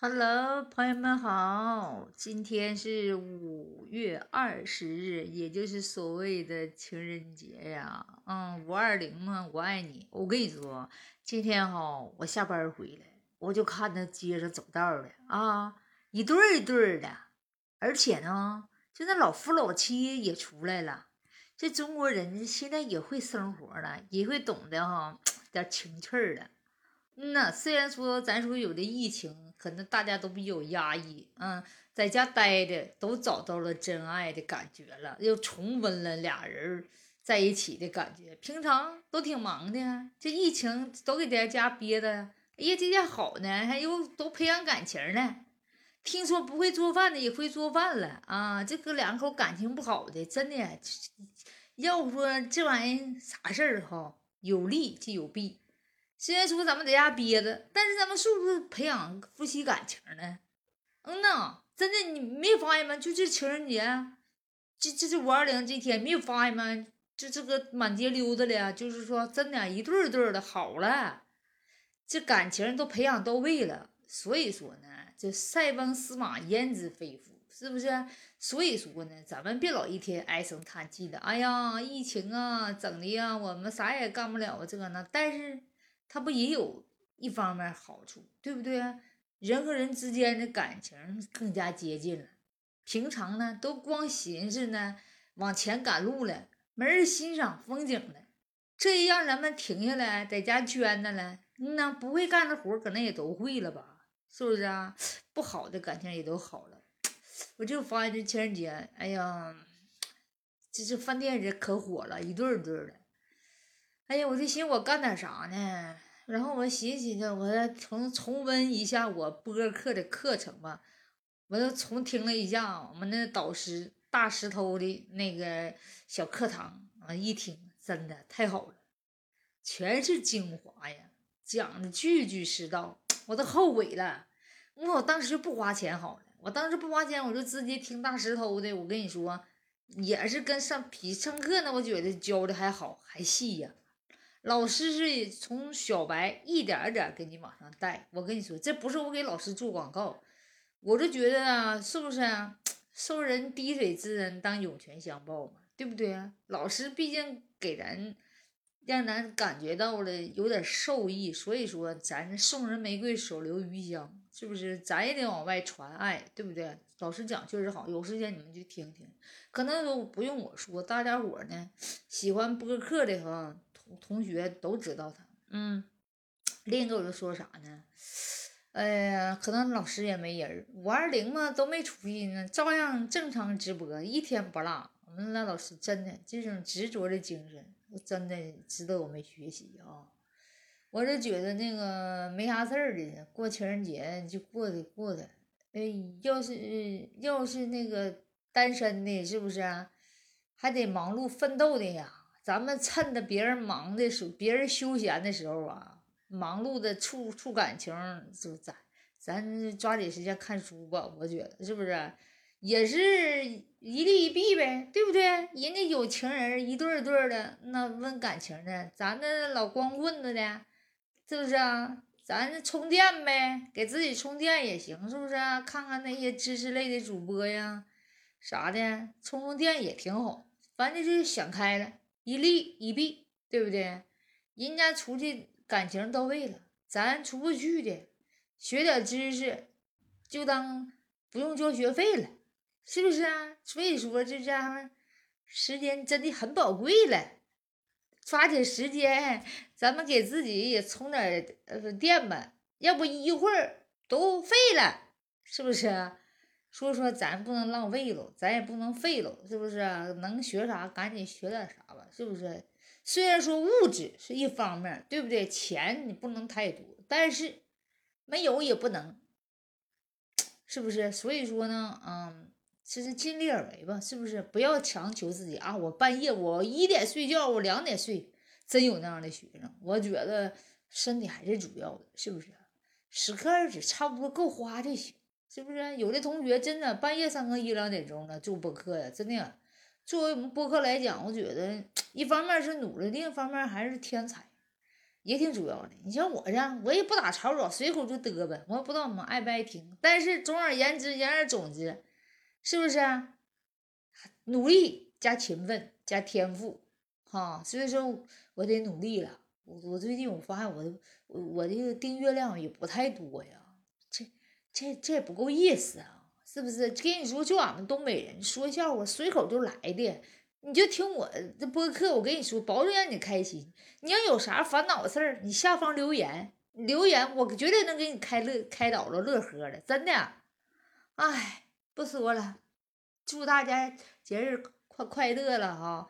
Hello，朋友们好，今天是五月二十日，也就是所谓的情人节呀。嗯，五二零嘛，我爱你。我跟你说，今天哈，我下班回来，我就看那街上走道的啊，一对儿一对儿的，而且呢，就那老夫老妻也出来了。这中国人现在也会生活了，也会懂得哈点情趣儿了。嗯呐，虽然说咱说有的疫情，可能大家都比较压抑，嗯，在家待的都找到了真爱的感觉了，又重温了俩人在一起的感觉。平常都挺忙的，这疫情都给在家憋的，哎呀，这下好呢，还又都培养感情呢。听说不会做饭的也会做饭了啊，这哥两口感情不好的，真的，要不说这玩意儿啥事儿哈，有利就有弊。虽然说咱们在家憋着，但是咱们是不是培养夫妻感情呢？嗯呐，真的你没发现吗？就这情人节，这这这五二零这天没有发现吗？这这个满街溜达的，就是说真的，一对儿一对儿的好了，这感情都培养到位了。所以说呢，这塞翁失马焉知非福，是不是？所以说呢，咱们别老一天唉声叹气的。哎呀，疫情啊，整的呀，我们啥也干不了啊，这个那，但是。他不也有一方面好处，对不对？人和人之间的感情更加接近了。平常呢，都光寻思呢往前赶路了，没人欣赏风景了。这一让咱们停下来，在家圈着了，那不会干的活可能也都会了吧？是不是啊？不好的感情也都好了。我就发现这情人节，哎呀，这这饭店人可火了，一对儿一对儿的。哎呀，我就寻思我干点啥呢？然后我寻思寻思，我再重重温一下我播客的课程吧。我又重听了一下我们那导师大石头的那个小课堂啊，一听真的太好了，全是精华呀，讲的句句是道。我都后悔了，我我当时就不花钱好了，我当时不花钱，我就直接听大石头的。我跟你说，也是跟上比上课呢，我觉得教的还好还细呀。老师是从小白一点儿点儿给你往上带，我跟你说，这不是我给老师做广告，我就觉得啊，是不是啊？受人滴水之恩，当涌泉相报嘛，对不对啊？老师毕竟给咱，让咱感觉到了有点受益，所以说咱送人玫瑰，手留余香，是不是？咱也得往外传爱，对不对？老师讲确实好，有时间你们就听听，可能都不用我说，大家伙呢喜欢播客的哈。同学都知道他，嗯，另一个我就说啥呢？哎呀，可能老师也没人，五二零嘛都没出去呢，照样正常直播，一天不落。我们那老师真的这种执着的精神，真的值得我们学习啊！我就觉得那个没啥事儿的，过情人节就过的过的。哎，要是要是那个单身的，是不是啊？还得忙碌奋斗的呀？咱们趁着别人忙的时候，别人休闲的时候啊，忙碌的处处感情，就咱咱抓紧时间看书吧。我觉得是不是，也是一利一弊呗，对不对？人家有情人一对一对的，那问感情的，咱那老光棍子的，是不是啊？咱充电呗，给自己充电也行，是不是？看看那些知识类的主播呀，啥的，充充电也挺好。反正就是想开了。一利一弊，对不对？人家出去感情到位了，咱出不去的，学点知识，就当不用交学费了，是不是啊？所以说这家伙时间真的很宝贵了，抓紧时间，咱们给自己也充点呃电吧，要不一会儿都废了，是不是啊？所以说，咱不能浪费了，咱也不能废了，是不是？能学啥，赶紧学点啥吧，是不是？虽然说物质是一方面，对不对？钱你不能太多，但是没有也不能，是不是？所以说呢，嗯，其实尽力而为吧，是不是？不要强求自己啊！我半夜我一点睡觉，我两点睡，真有那样的学生。我觉得身体还是主要的，是不是？十颗二指差不多够花就行。是不是有的同学真的半夜三更一两点钟了做播客呀？真的，作为我们播客来讲，我觉得一方面是努力，另一方面还是天才。也挺主要的。你像我这样，我也不打草稿，随口就嘚吧，我也不知道你们爱不爱听。但是总而言之，言而总之，是不是？努力加勤奋加天赋，哈，所以说我得努力了。我我最近我发现我的我我这个订阅量也不太多呀，这这也不够意思啊，是不是？跟你说，就俺们东北人说笑话随口就来的，你就听我这播客，我跟你说，保证让你开心。你要有啥烦恼事儿，你下方留言留言，我绝对能给你开乐开导了乐呵的，真的。哎，不说了，祝大家节日快快乐了哈！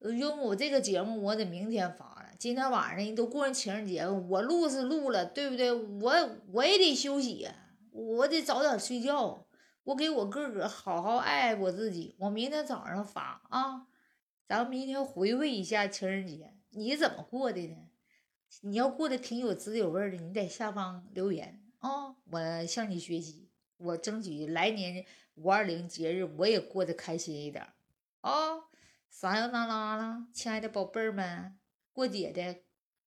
因为我这个节目我得明天发了，今天晚上人都过完情人节，我录是录了，对不对？我我也得休息呀，我得早点睡觉，我给我个个好好爱爱我自己。我明天早上发啊，咱们明天回味一下情人节，你怎么过的呢？你要过得挺有滋有味的，你在下方留言啊，我向你学习，我争取来年五二零节日我也过得开心一点啊。撒呀那拉了，亲爱的宝贝们，过节的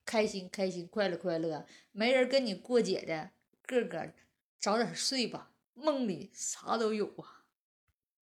开心开心，快乐快乐。没人跟你过节的，个个早点睡吧，梦里啥都有啊。